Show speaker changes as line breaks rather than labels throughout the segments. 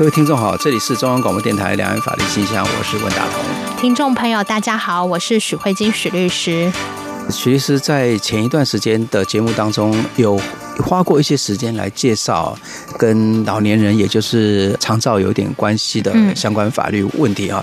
各位听众好，这里是中央广播电台两岸法律信箱，我是温大同。
听众朋友大家好，我是许慧金许律师。
许律师在前一段时间的节目当中，有花过一些时间来介绍跟老年人，也就是长照有点关系的相关法律问题啊。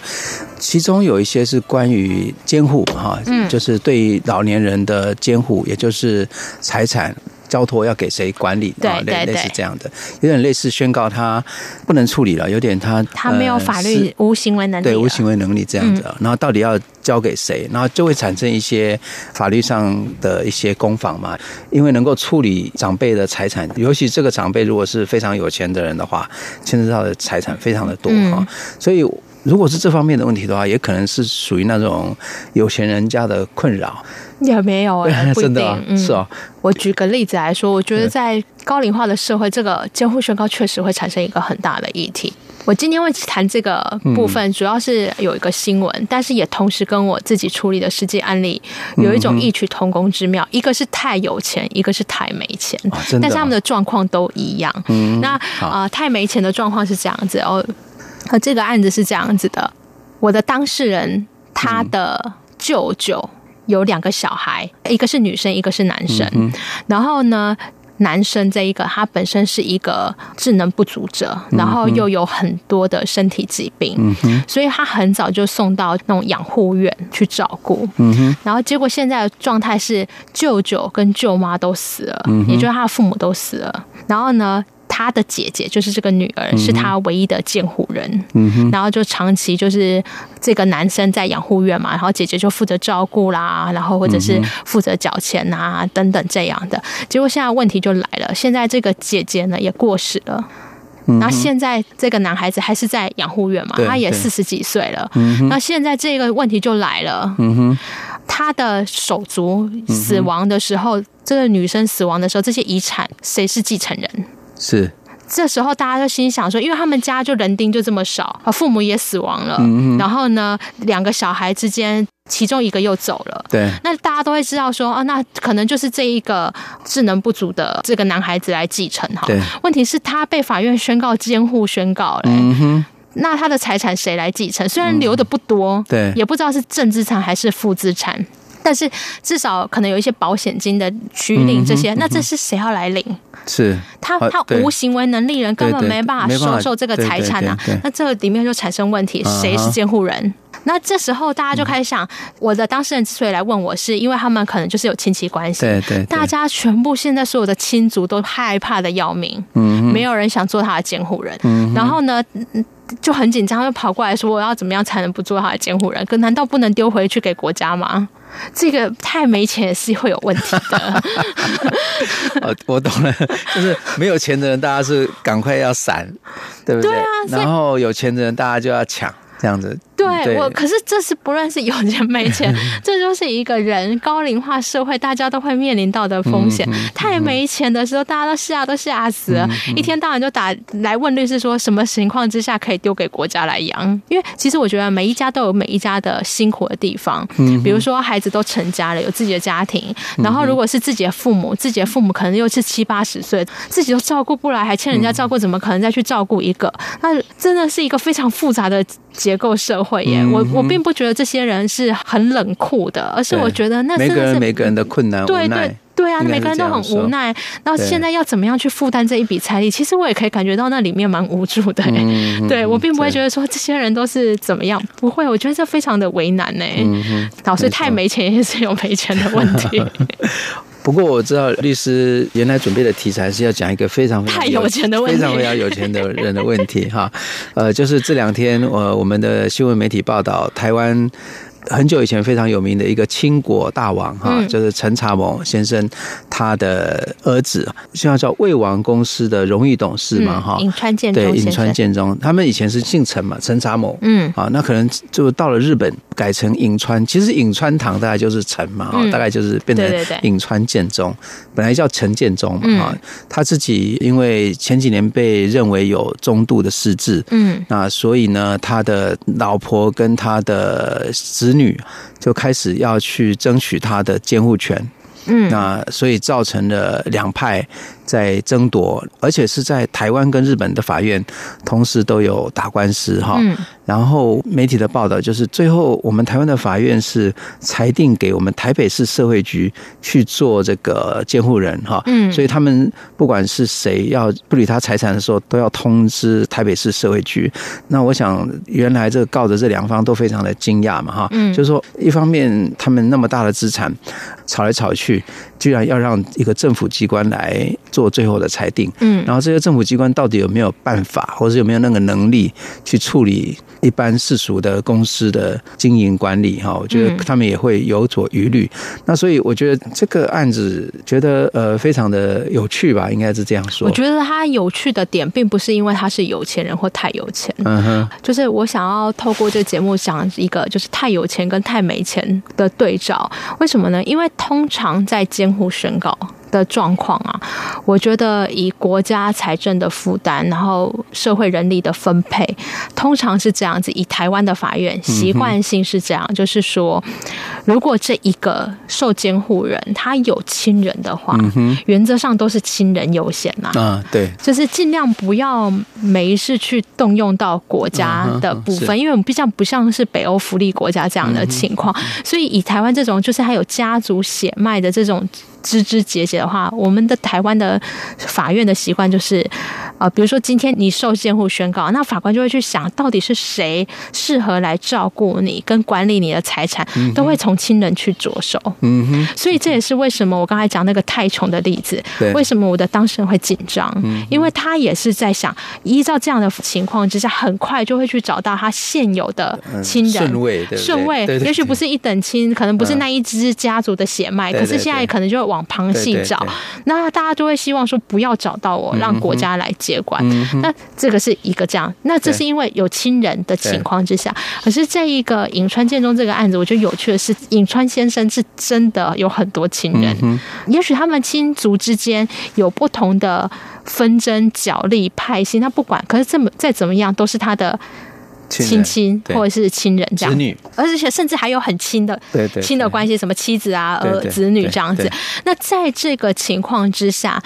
其中有一些是关于监护哈，就是对老年人的监护，也就是财产。交托要给谁管理？
对对对，
类似这样的，有点类似宣告他不能处理了，有点他
他没有法律无行为能力，
对无行为能力这样子。然后到底要交给谁？然后就会产生一些法律上的一些攻防嘛。因为能够处理长辈的财产，尤其这个长辈如果是非常有钱的人的话，牵涉到的财产非常的多哈。所以如果是这方面的问题的话，也可能是属于那种有钱人家的困扰。
也没有哎、欸，
真的、啊嗯、是哦。
我举个例子来说，我觉得在高龄化的社会，这个监护宣告确实会产生一个很大的议题。我今天会谈这个部分，主要是有一个新闻，但是也同时跟我自己处理的实际案例有一种异曲同工之妙。一个是太有钱，一个是太没钱，但是他们的状况都一样。那啊、呃，太没钱的状况是这样子哦。这个案子是这样子的，我的当事人他的舅舅。有两个小孩，一个是女生，一个是男生。嗯、然后呢，男生这一个他本身是一个智能不足者，嗯、然后又有很多的身体疾病，嗯、所以他很早就送到那种养护院去照顾。嗯、然后结果现在的状态是舅舅跟舅妈都死了，嗯、也就是他的父母都死了。然后呢，他的姐姐就是这个女儿，是他唯一的监护人。嗯、然后就长期就是这个男生在养护院嘛，然后姐姐就负责照顾啦，然后或者是负责缴钱啊等等这样的。结果现在问题就来了，现在这个姐姐呢也过世了，然后现在这个男孩子还是在养护院嘛，他也四十几岁了。那现在这个问题就来了，嗯他的手足死亡的时候，这个女生死亡的时候，这些遗产谁是继承人？
是，
这时候大家就心想说，因为他们家就人丁就这么少，啊父母也死亡了，嗯、然后呢，两个小孩之间其中一个又走了，
对，
那大家都会知道说，啊，那可能就是这一个智能不足的这个男孩子来继承哈。对，问题是，他被法院宣告监护宣告了，嗯哼，那他的财产谁来继承？虽然留的不多，对，也不知道是正资产还是负资产。但是至少可能有一些保险金的取领这些，嗯、那这是谁要来领？是他他无行为能力人根本没办法收受这个财产啊！那这个里面就产生问题，谁是监护人？那这时候大家就开始想，我的当事人之所以来问我是，是因为他们可能就是有亲戚关系，对对，大家全部现在所有的亲族都害怕的要命，嗯，没有人想做他的监护人，嗯，然后呢？就很紧张，就跑过来说：“我要怎么样才能不做他的监护人？可难道不能丢回去给国家吗？这个太没钱也是会有问题的。”
哦，我懂了，就是没有钱的人，大家是赶快要闪，对不对？对啊，然后有钱的人，大家就要抢，这样子。
对我，可是这是不论是有钱没钱，这就是一个人高龄化社会，大家都会面临到的风险。太没钱的时候，大家都吓都吓死了，一天到晚就打来问律师说，什么情况之下可以丢给国家来养？因为其实我觉得每一家都有每一家的辛苦的地方。比如说孩子都成家了，有自己的家庭，然后如果是自己的父母，自己的父母可能又是七八十岁，自己都照顾不来，还欠人家照顾，怎么可能再去照顾一个？那真的是一个非常复杂的结构社会耶。我我并不觉得这些人是很冷酷的，而是我觉得那是
每个人每个人的困难，
对对对啊，每个人都很无奈。然后现在要怎么样去负担这一笔财力？其实我也可以感觉到那里面蛮无助的。对，我并不会觉得说这些人都是怎么样，不会，我觉得这非常的为难呢。老师太没钱也是有没钱的问题。
不过我知道律师原来准备的题材是要讲一个非常非常有钱的问题，非常非常有钱的人的问题哈。呃，就是这两天我我们的新闻媒体报道，台湾很久以前非常有名的一个清国大王哈，嗯、就是陈查某先生他的儿子，现在叫魏王公司的荣誉董事嘛哈，
银川建中
对，颍川建中，他们以前是姓陈嘛，陈查某，嗯，啊，那可能就到了日本改成颍川，其实颍川堂大概就是陈嘛，大概就是变成颍川建中，本来叫陈建中嘛，他自己因为前几年被认为有中度的失智，嗯，那所以呢，他的老婆跟他的子女就开始要去争取他的监护权，嗯，那所以造成了两派在争夺，而且是在台湾跟日本的法院同时都有打官司哈。嗯。然后媒体的报道就是，最后我们台湾的法院是裁定给我们台北市社会局去做这个监护人哈，嗯，所以他们不管是谁要不理他财产的时候，都要通知台北市社会局。那我想，原来这个告的这两方都非常的惊讶嘛哈，嗯，就是说一方面他们那么大的资产吵来吵去，居然要让一个政府机关来做最后的裁定，嗯，然后这些政府机关到底有没有办法，或者有没有那个能力去处理？一般世俗的公司的经营管理哈，我觉得他们也会有所疑虑。那所以我觉得这个案子觉得呃非常的有趣吧，应该是这样说。
我觉得他有趣的点，并不是因为他是有钱人或太有钱，嗯哼，就是我想要透过这个节目讲一个就是太有钱跟太没钱的对照。为什么呢？因为通常在监用户审稿。的状况啊，我觉得以国家财政的负担，然后社会人力的分配，通常是这样子。以台湾的法院习惯性是这样，嗯、就是说，如果这一个受监护人他有亲人的话，嗯、原则上都是亲人优先呐。啊，对，就是尽量不要没事去动用到国家的部分，嗯、因为我们毕竟不像是北欧福利国家这样的情况，嗯、所以以台湾这种就是还有家族血脉的这种。枝枝节节的话，我们的台湾的法院的习惯就是，呃，比如说今天你受监护宣告，那法官就会去想到底是谁适合来照顾你跟管理你的财产，都会从亲人去着手。嗯哼，所以这也是为什么我刚才讲那个太穷的例子，为什么我的当事人会紧张？因为他也是在想，依照这样的情况之下，很快就会去找到他现有的亲人
顺位，
顺位，也许不是一等亲，可能不是那一支家族的血脉，可是现在可能就会往。往旁系找，那大家都会希望说不要找到我，让国家来接管。那这个是一个这样，那这是因为有亲人的情况之下。可是这一个颍川建中这个案子，我觉得有趣的是，颍川先生是真的有很多亲人，也许他们亲族之间有不同的纷争、角力、派系，那不管，可是这么再怎么样，都是他的。亲亲或者是亲人这样，子女，而且甚至还有很亲的亲的关系，什么妻子啊、儿子女这样子。那在这个情况之下，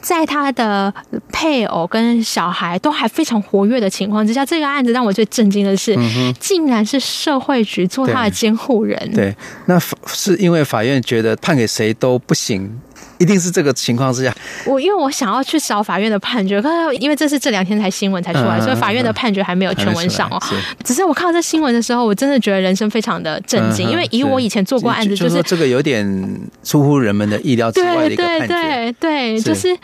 在他的配偶跟小孩都还非常活跃的情况之下，这个案子让我最震惊的是，竟然是社会局做他的监护人。
对，那是因为法院觉得判给谁都不行。一定是这个情况之下，
我因为我想要去找法院的判决，可是因为这是这两天才新闻才出来，所以法院的判决还没有全文上哦。只是我看到这新闻的时候，我真的觉得人生非常的震惊，因为以我以前做过案子，就是
这个有点出乎人们的意料之外的一个判决，
对对对，就是。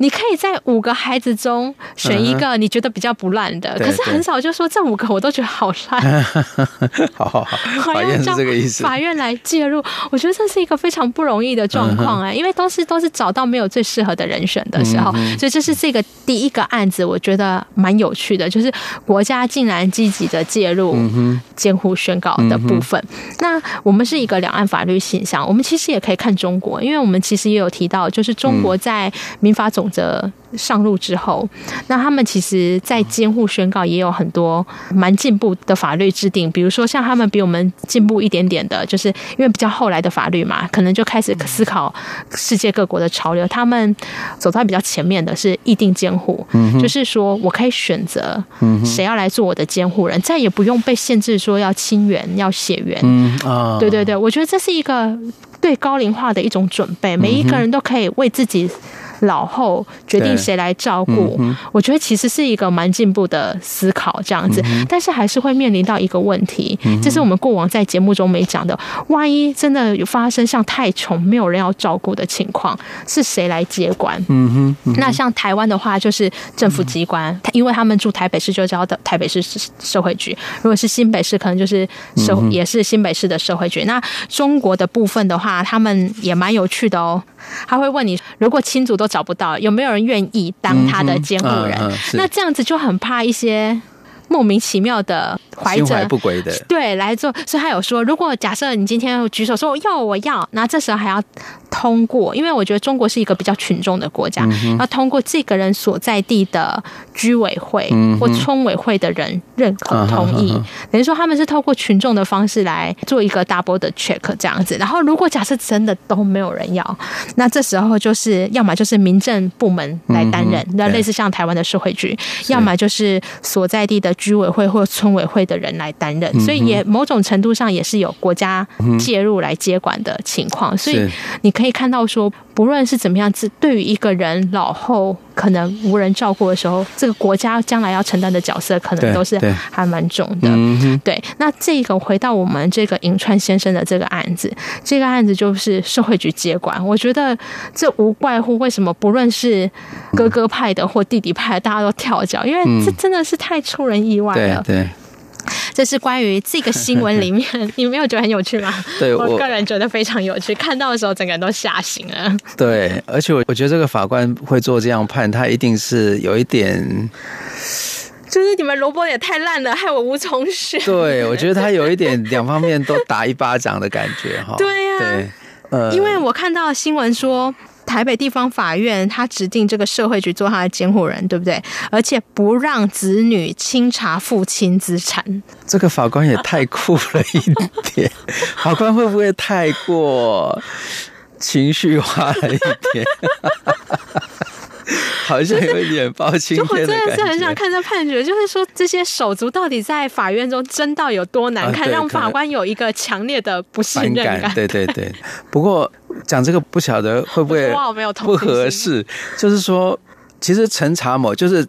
你可以在五个孩子中选一个你觉得比较不烂的，可是很少就说这五个我都觉得好烂。
好好好，法院是这个意思。
法院来介入，我觉得这是一个非常不容易的状况哎，因为都是都是找到没有最适合的人选的时候，所以这是这个第一个案子，我觉得蛮有趣的，就是国家竟然积极的介入监护宣告的部分。那我们是一个两岸法律现象，我们其实也可以看中国，因为我们其实也有提到，就是中国在民法总则上路之后，那他们其实，在监护宣告也有很多蛮进步的法律制定，比如说像他们比我们进步一点点的，就是因为比较后来的法律嘛，可能就开始思考世界各国的潮流。他们走在比较前面的是议定监护，就是说我可以选择谁要来做我的监护人，再也不用被限制说要亲缘、要血缘啊。对对对，我觉得这是一个对高龄化的一种准备，每一个人都可以为自己。老后决定谁来照顾，嗯、我觉得其实是一个蛮进步的思考，这样子。嗯、但是还是会面临到一个问题，这、嗯、是我们过往在节目中没讲的。万一真的有发生像太穷没有人要照顾的情况，是谁来接管？嗯哼。嗯，那像台湾的话，就是政府机关，嗯、因为他们住台北市，就叫的台北市社会局；如果是新北市，可能就是社、嗯、也是新北市的社会局。那中国的部分的话，他们也蛮有趣的哦。他会问你，如果亲族都找不到，有没有人愿意当他的监护人？嗯嗯、那这样子就很怕一些。莫名其妙的怀着，心怀
不轨的，
对，来做，所以他有说，如果假设你今天举手说我要我要，那这时候还要通过，因为我觉得中国是一个比较群众的国家，嗯、要通过这个人所在地的居委会或村委会的人认可同意，嗯、等于说他们是透过群众的方式来做一个 double 的 check 这样子。然后如果假设真的都没有人要，那这时候就是要么就是民政部门来担任，那、嗯、类似像台湾的社会局，要么就是所在地的。居委会或村委会的人来担任，所以也某种程度上也是有国家介入来接管的情况。所以你可以看到说，不论是怎么样子，对于一个人老后可能无人照顾的时候，这个国家将来要承担的角色，可能都是还蛮重的。对，那这个回到我们这个银川先生的这个案子，这个案子就是社会局接管。我觉得这无怪乎为什么不论是哥哥派的或弟弟派的，大家都跳脚，因为这真的是太出人意外了。
对。
这是关于这个新闻里面，你没有觉得很有趣吗？
对，
我，我个人觉得非常有趣，看到的时候整个人都吓醒了。
对，而且我我觉得这个法官会做这样判，他一定是有一点，
就是你们萝卜也太烂了，害我无从选。
对，我觉得他有一点两方面都打一巴掌的感觉哈。
对呀、啊，对，呃，因为我看到新闻说。台北地方法院，他指定这个社会局做他的监护人，对不对？而且不让子女清查父亲资产。
这个法官也太酷了一点，法官会不会太过情绪化了一点？好像有一点包青天的感觉。就我真的是很想看这判决，就是说这些手足到底在法院中争到有多难看，让法官有一个强烈的不信任感。对对对，不过。讲这个不晓得会不会不合适，就是说，其实陈查某就是。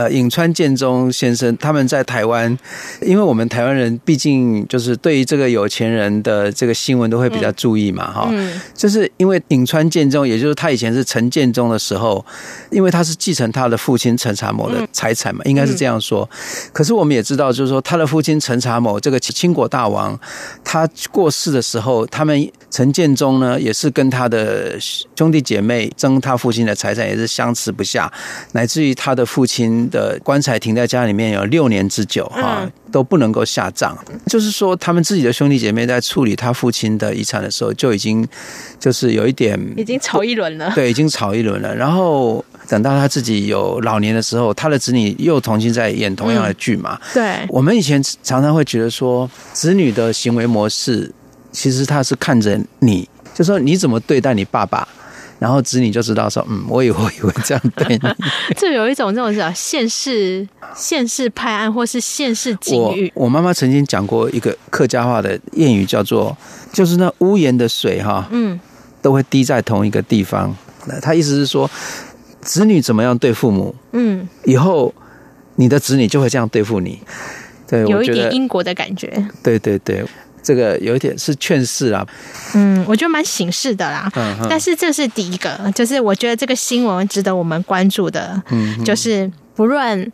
呃，颍川建中先生他们在台湾，因为我们台湾人毕竟就是对于这个有钱人的这个新闻都会比较注意嘛，哈、嗯，嗯、就是因为颍川建中，也就是他以前是陈建中的时候，因为他是继承他的父亲陈查某的财产嘛，应该是这样说。可是我们也知道，就是说他的父亲陈查某这个清国大王，他过世的时候，他们陈建中呢也是跟他的兄弟姐妹争他父亲的财产，也是相持不下，乃至于他的父亲。的棺材停在家里面有六年之久哈，都不能够下葬。就是说，他们自己的兄弟姐妹在处理他父亲的遗产的时候，就已经就是有一点
已经吵一轮了。
对，已经吵一轮了。然后等到他自己有老年的时候，他的子女又重新在演同样的剧嘛。
对，
我们以前常常会觉得说，子女的行为模式，其实他是看着你，就说你怎么对待你爸爸。然后子女就知道说，嗯，我以后也会这样对你。
就有一种这种叫现世现世派案，或是现世境遇。
我妈妈曾经讲过一个客家话的谚语，叫做“就是那屋檐的水哈，嗯，都会滴在同一个地方”。他意思是说，子女怎么样对父母，嗯，以后你的子女就会这样对付你。对，
有一点因果的感觉。
对对对。这个有一点是劝世啊，
嗯，我觉得蛮醒世的啦。嗯，但是这是第一个，就是我觉得这个新闻值得我们关注的。嗯，就是不论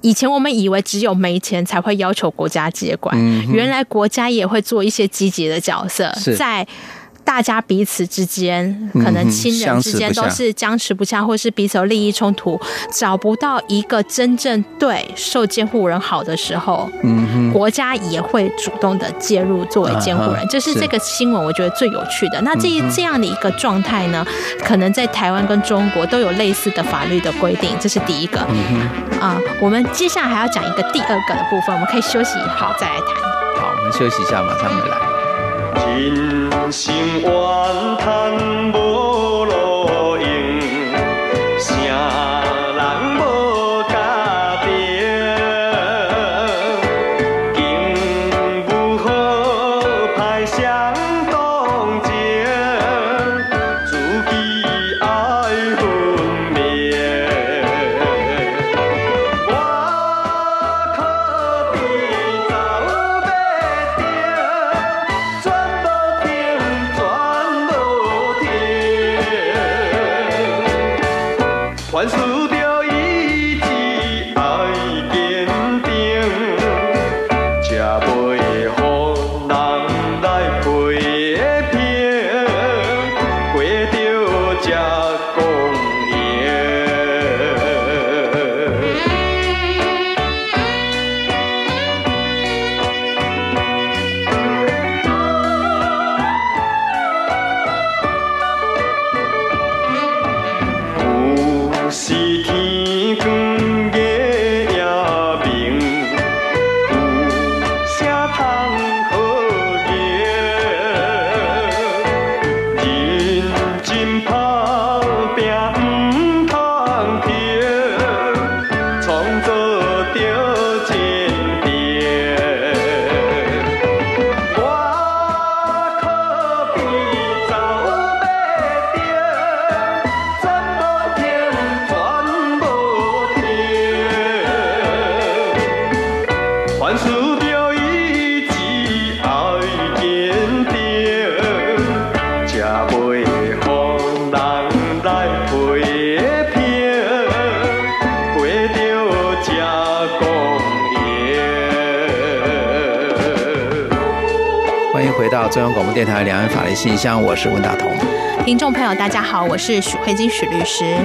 以前我们以为只有没钱才会要求国家接管，嗯，原来国家也会做一些积极的角色，在。大家彼此之间，可能亲人之间都是僵持不下，或是彼此有利益冲突，找不到一个真正对受监护人好的时候，国家也会主动的介入作为监护人。这是这个新闻我觉得最有趣的。那这这样的一个状态呢，可能在台湾跟中国都有类似的法律的规定。这是第一个。啊，我们接下来还要讲一个第二个的部分，我们可以休息好再来谈。
好，我们休息一下，马上回来。人生怨叹无路中央广播电台两岸法律信箱，我是温大同。
听众朋友，大家好，我是许慧金许律师。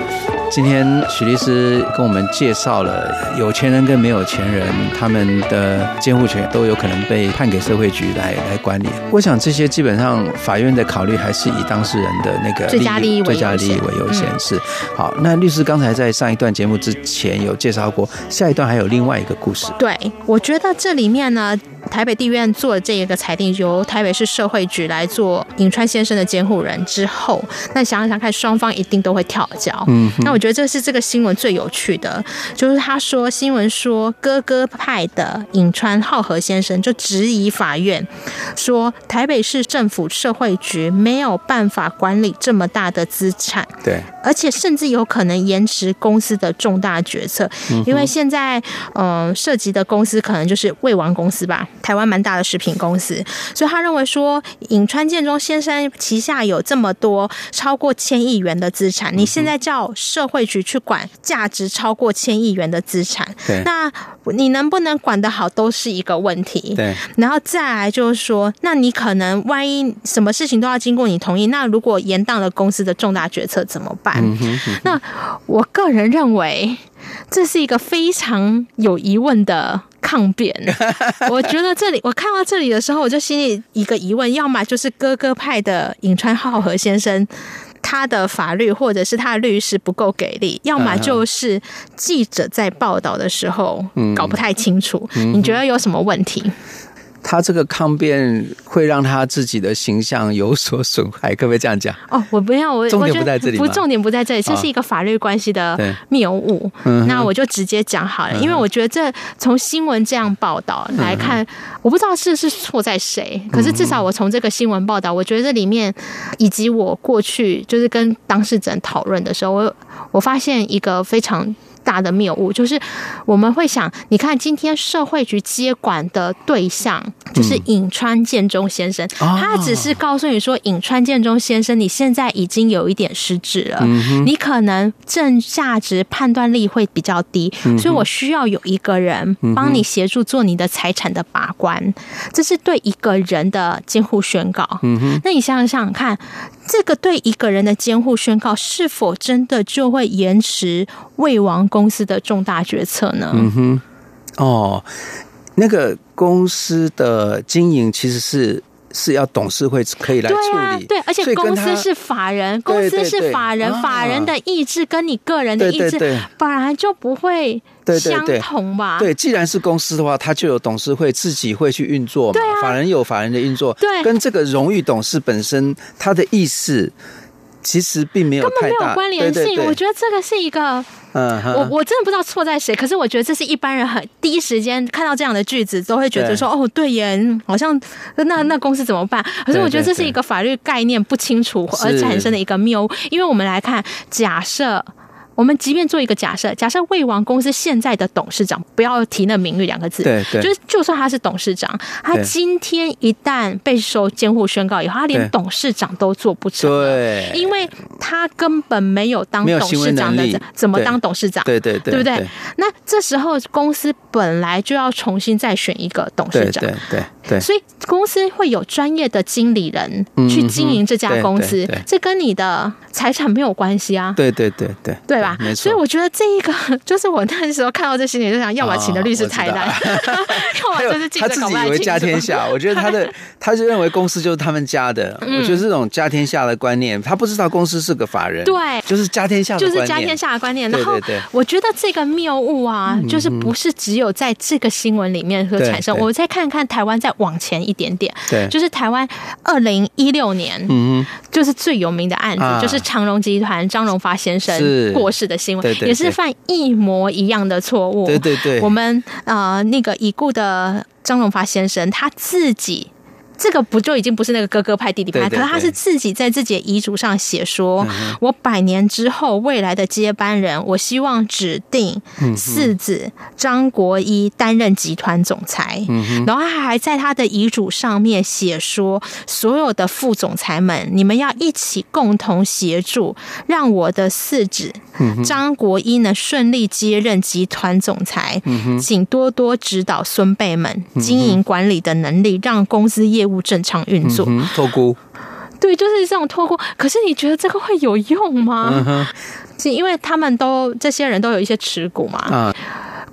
今天许律师跟我们介绍了有钱人跟没有钱人，他们的监护权都有可能被判给社会局来来管理。我想这些基本上法院的考虑还是以当事人的那个
最佳利益为
最佳利益为优先。是好，那律师刚才在上一段节目之前有介绍过，下一段还有另外一个故事。
对，我觉得这里面呢。台北地院做这一个裁定，由台北市社会局来做颍川先生的监护人之后，那想想看，双方一定都会跳脚。嗯，那我觉得这是这个新闻最有趣的，就是他说新闻说哥哥派的颍川浩和先生就质疑法院，说台北市政府社会局没有办法管理这么大的资产，
对，
而且甚至有可能延迟公司的重大决策，因为现在嗯、呃、涉及的公司可能就是魏王公司吧。台湾蛮大的食品公司，所以他认为说，颍川建中先生旗下有这么多超过千亿元的资产，你现在叫社会局去管价值超过千亿元的资产，
对，
那你能不能管得好都是一个问题。
对，
然后再来就是说，那你可能万一什么事情都要经过你同意，那如果延宕了公司的重大决策怎么办？嗯哼嗯哼，那我个人认为。这是一个非常有疑问的抗辩。我觉得这里，我看到这里的时候，我就心里一个疑问：要么就是哥哥派的尹川浩和先生，他的法律或者是他的律师不够给力；要么就是记者在报道的时候搞不太清楚。你觉得有什么问题？
他这个抗辩会让他自己的形象有所损害，可不可以这样讲？
哦，我不要，我
重点不在这里，
不，重点不在这里，这是一个法律关系的谬误。哦、那我就直接讲好了，嗯、因为我觉得这从新闻这样报道来看，嗯、我不知道是是错在谁，可是至少我从这个新闻报道，我觉得这里面以及我过去就是跟当事人讨论的时候，我我发现一个非常。大的谬误就是，我们会想，你看今天社会局接管的对象就是尹川建中先生，他只是告诉你说，尹川建中先生，你现在已经有一点失智了，你可能正价值判断力会比较低，所以我需要有一个人帮你协助做你的财产的把关，这是对一个人的监护宣告。那你想想看，这个对一个人的监护宣告，是否真的就会延迟未亡公司的重大决策呢？嗯哼，
哦，那个公司的经营其实是是要董事会可以来处理，对啊，
对，而且公司是法人，公司是法人，法人的意志跟你个人的意志本来就不会相同吧？
对，既然是公司的话，它就有董事会自己会去运作嘛，对啊，法人有法人的运作，
对，
跟这个荣誉董事本身他的意思其实并没有
根本没有关联性，
对对对，
我觉得这个是一个。嗯，我我真的不知道错在谁，可是我觉得这是一般人很第一时间看到这样的句子都会觉得说，哦，对耶，好像那那公司怎么办？可是我觉得这是一个法律概念不清楚而产生的一个谬误，因为我们来看，假设。我们即便做一个假设，假设魏王公司现在的董事长，不要提那名誉两个字，
对对，
就是就算他是董事长，他今天一旦被收监护宣告以后，他连董事长都做不成，
对，
因为他根本没有当董事长的，怎么当董事长？
对。对对，
对不对？那这时候公司本来就要重新再选一个董事长，
对对对，
所以公司会有专业的经理人去经营这家公司，这跟你的财产没有关系啊，
对对对对，
对吧？
没错，
所以我觉得这一个 就是我那时候看到这新闻，就想要么请的律师太烂，要么就是
他自己以为家天下。我觉得他的 他就认为公司就是他们家的。我觉得这种家天下的观念，他不知道公司是个法人，
对，
就是家天下，
就是家天下的观念。然后我觉得这个谬误啊，就是不是只有在这个新闻里面会产生。我再看看台湾再往前一点点，对，就是台湾二零一六年，嗯，就是最有名的案子，就是长荣集团张荣发先生过世的新闻，也是犯一模一样的错误。
对对对，
我们呃那个已故的张荣发先生他自己。这个不就已经不是那个哥哥派弟弟派，可是他是自己在自己的遗嘱上写说，我百年之后未来的接班人，我希望指定四子张国一担任集团总裁。然后他还在他的遗嘱上面写说，所有的副总裁们，你们要一起共同协助，让我的四子张国一呢顺利接任集团总裁。请多多指导孙辈们经营管理的能力，让公司业务。务正常运作，
托孤，
对，就是这种托孤。可是你觉得这个会有用吗？嗯、是因为他们都这些人都有一些持股嘛。啊、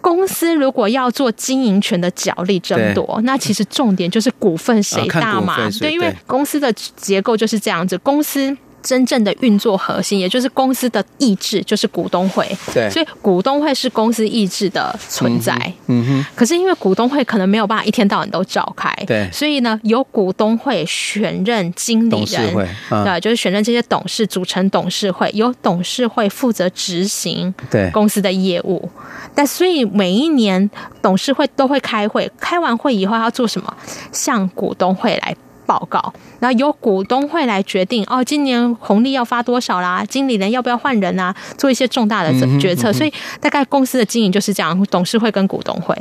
公司如果要做经营权的角力争夺，那其实重点就是股份谁大嘛。啊、对，因为公司的结构就是这样子，公司。真正的运作核心，也就是公司的意志，就是股东会。对，所以股东会是公司意志的存在。嗯哼。可是因为股东会可能没有办法一天到晚都召开，对，所以呢，由股东会选任经理人，对，就是选任这些董事组成董事会，由董事会负责执行对公司的业务。但所以每一年董事会都会开会，开完会以后要做什么？向股东会来。报告，然后由股东会来决定哦，今年红利要发多少啦？经理人要不要换人啊？做一些重大的决策。嗯嗯、所以大概公司的经营就是这样：董事会跟股东会。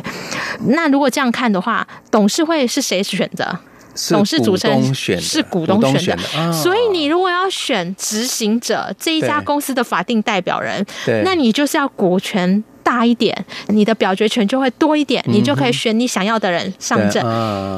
那如果这样看的话，董事会是谁选的？董事组成是股东选的。选的所以你如果要选执行者这一家公司的法定代表人，那你就是要股权。大一点，你的表决权就会多一点，你就可以选你想要的人上阵。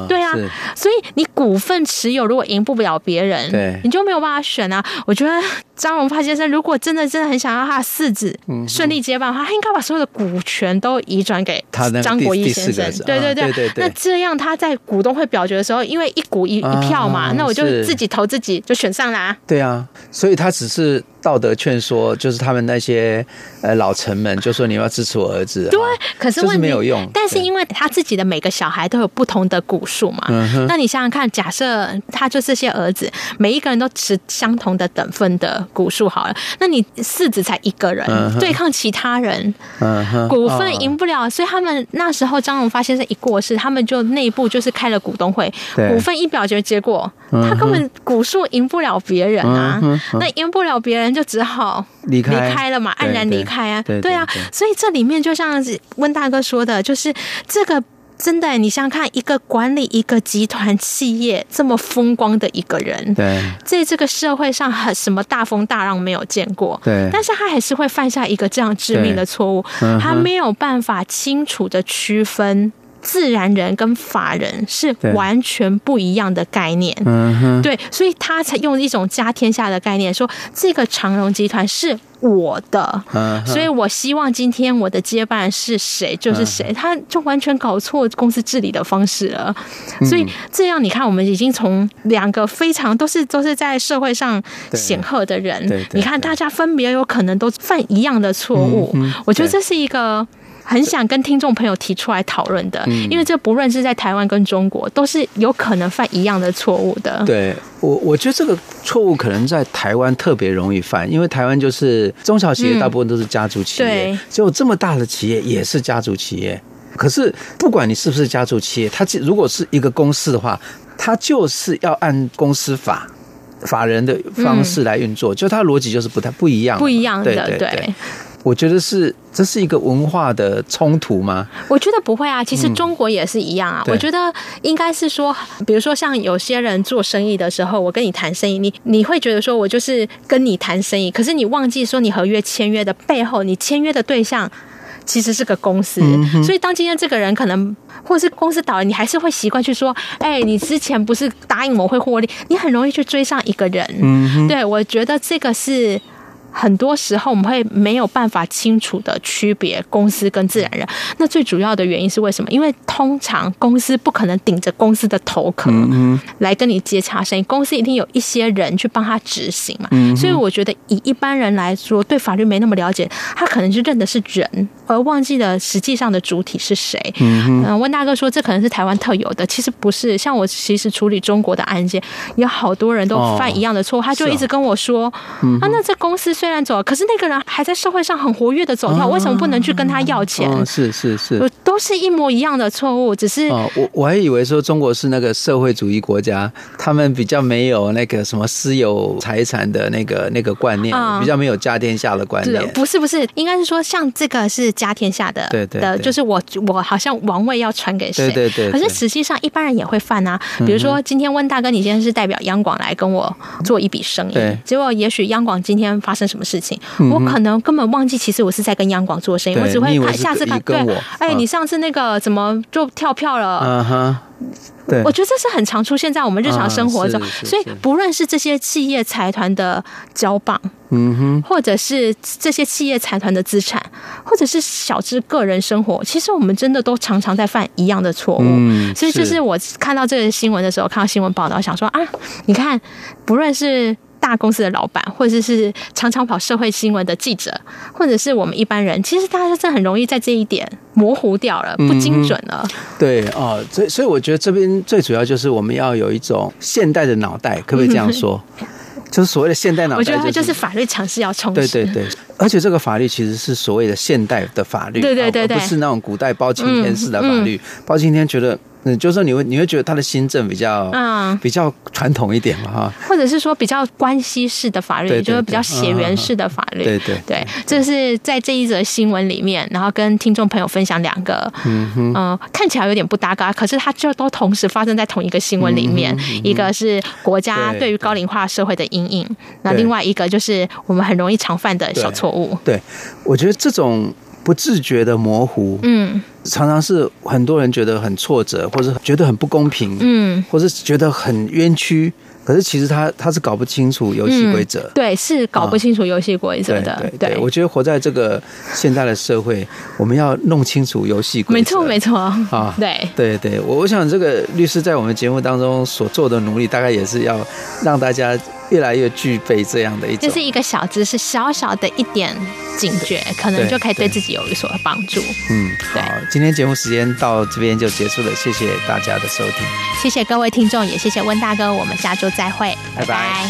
对啊，所以你股份持有如果赢不了别人，对，你就没有办法选啊。我觉得张荣发先生如果真的真的很想要他的四子顺利接棒的话，他应该把所有的股权都移转给张国一先生。对对对对，那这样他在股东会表决的时候，因为一股一一票嘛，那我就自己投自己就选上啦。
对啊，所以他只是。道德劝说就是他们那些呃老臣们就说，你要支持我儿子，
对，可是
问没有用。
但是因为他自己的每个小孩都有不同的股数嘛，嗯、那你想想看，假设他就这些儿子每一个人都持相同的等分的股数好了，那你四子才一个人、嗯、对抗其他人，嗯、股份赢不了，哦、所以他们那时候张荣发先生一过世，他们就内部就是开了股东会，股份一表决结果，他根本股数赢不了别人啊，嗯、那赢不了别人。就只好离开离开了嘛，黯然离开啊，对啊，所以这里面就像温大哥说的，就是这个真的，你想想看，一个管理一个集团企业这么风光的一个人，对，在这个社会上很什么大风大浪没有见过，对，但是他还是会犯下一个这样致命的错误，他没有办法清楚的区分。自然人跟法人是完全不一样的概念，对，对，所以他才用一种家天下的概念说，这个长荣集团是我的，所以我希望今天我的接班人是谁就是谁，他就完全搞错公司治理的方式了。所以这样你看，我们已经从两个非常都是都是在社会上显赫的人，你看大家分别有可能都犯一样的错误，我觉得这是一个。很想跟听众朋友提出来讨论的，因为这不论是在台湾跟中国，都是有可能犯一样的错误的。
对我，我觉得这个错误可能在台湾特别容易犯，因为台湾就是中小企业大部分都是家族企业，嗯、只有这么大的企业也是家族企业。可是不管你是不是家族企业，它如果是一个公司的话，它就是要按公司法法人的方式来运作，嗯、就它逻辑就是不太不一样，
不一样的，对对对。
我觉得是这是一个文化的冲突吗？
我觉得不会啊，其实中国也是一样啊。嗯、我觉得应该是说，比如说像有些人做生意的时候，我跟你谈生意，你你会觉得说我就是跟你谈生意，可是你忘记说你合约签约的背后，你签约的对象其实是个公司。嗯、所以当今天这个人可能或是公司倒了，你还是会习惯去说，哎，你之前不是答应我会获利，你很容易去追上一个人。嗯，对，我觉得这个是。很多时候我们会没有办法清楚的区别公司跟自然人，那最主要的原因是为什么？因为通常公司不可能顶着公司的头壳来跟你接洽生意，公司一定有一些人去帮他执行嘛。所以我觉得以一般人来说，对法律没那么了解，他可能就认的是人，而忘记了实际上的主体是谁。嗯，温大哥说这可能是台湾特有的，其实不是。像我其实处理中国的案件，有好多人都犯一样的错误，他就一直跟我说啊，那这公司。虽然走，可是那个人还在社会上很活跃的走跳，为什么不能去跟他要钱？
哦、是是是，
都是一模一样的错误，只是
哦，我我还以为说中国是那个社会主义国家，他们比较没有那个什么私有财产的那个那个观念，嗯、比较没有家天下的观念。
不是不是，应该是说像这个是家天下的，
对对，
的就是我我好像王位要传给谁？
对对对。
可是实际上一般人也会犯啊，比如说今天温大哥，你今天是代表央广来跟我做一笔生意，对结果也许央广今天发生什么事情。我可能根本忘记，其实我是在跟央广做生意，我只会看下次看。对，哎，你上次那个怎么就跳票了？嗯哼，对，我觉得这是很常出现在我们日常生活中。所以不论是这些企业财团的交棒，嗯哼，或者是这些企业财团的资产，或者是小至个人生活，其实我们真的都常常在犯一样的错误。所以这是我看到这个新闻的时候，看到新闻报道，想说啊，你看，不论是。大公司的老板，或者是常常跑社会新闻的记者，或者是我们一般人，其实大家真的很容易在这一点模糊掉了，不精准了。嗯、
对哦，所以所以我觉得这边最主要就是我们要有一种现代的脑袋，可不可以这样说？就是所谓的现代脑袋，就是，
我觉得就是法律常识要充实。
对对对，而且这个法律其实是所谓的现代的法律，
对对对对，
而不是那种古代包青天式的法律。嗯嗯、包青天觉得。嗯，就是说你会你会觉得他的新政比较嗯。比较传统一点嘛哈，
或者是说比较关系式的法律，就是比较血缘式的法律，
对对对，
这是在这一则新闻里面，然后跟听众朋友分享两个嗯嗯、呃、看起来有点不搭嘎，可是它就都同时发生在同一个新闻里面，嗯嗯、一个是国家对于高龄化社会的阴影，那另外一个就是我们很容易常犯的小错误。
对，对，我觉得这种。不自觉的模糊，嗯，常常是很多人觉得很挫折，或者觉得很不公平，嗯，或者觉得很冤屈。可是其实他他是搞不清楚游戏规则，
对，是搞不清楚游戏规则的。对，对，
我觉得活在这个现在的社会，我们要弄清楚游戏规则。
没错，没错。啊，对，
对，对，我我想这个律师在我们节目当中所做的努力，大概也是要让大家越来越具备这样的一种。
就是一个小知识小小的一点警觉可能就可以对自己有一所帮助。嗯好今天节目时间到这边就结束了谢谢大家的收听。谢谢各位听众也谢谢温大哥我们下周再会。拜拜。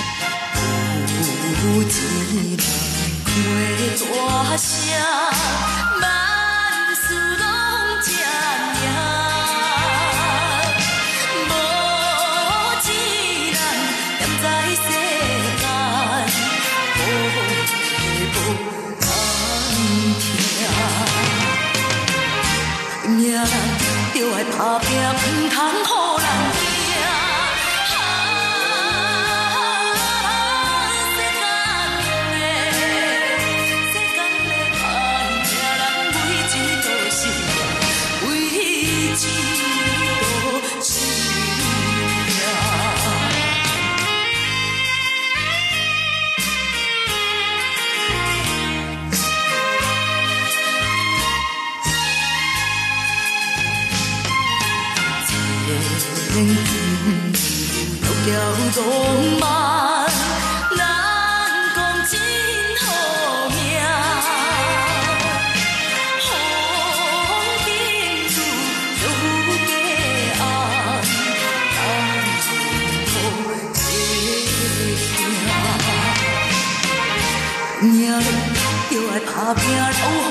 of yours.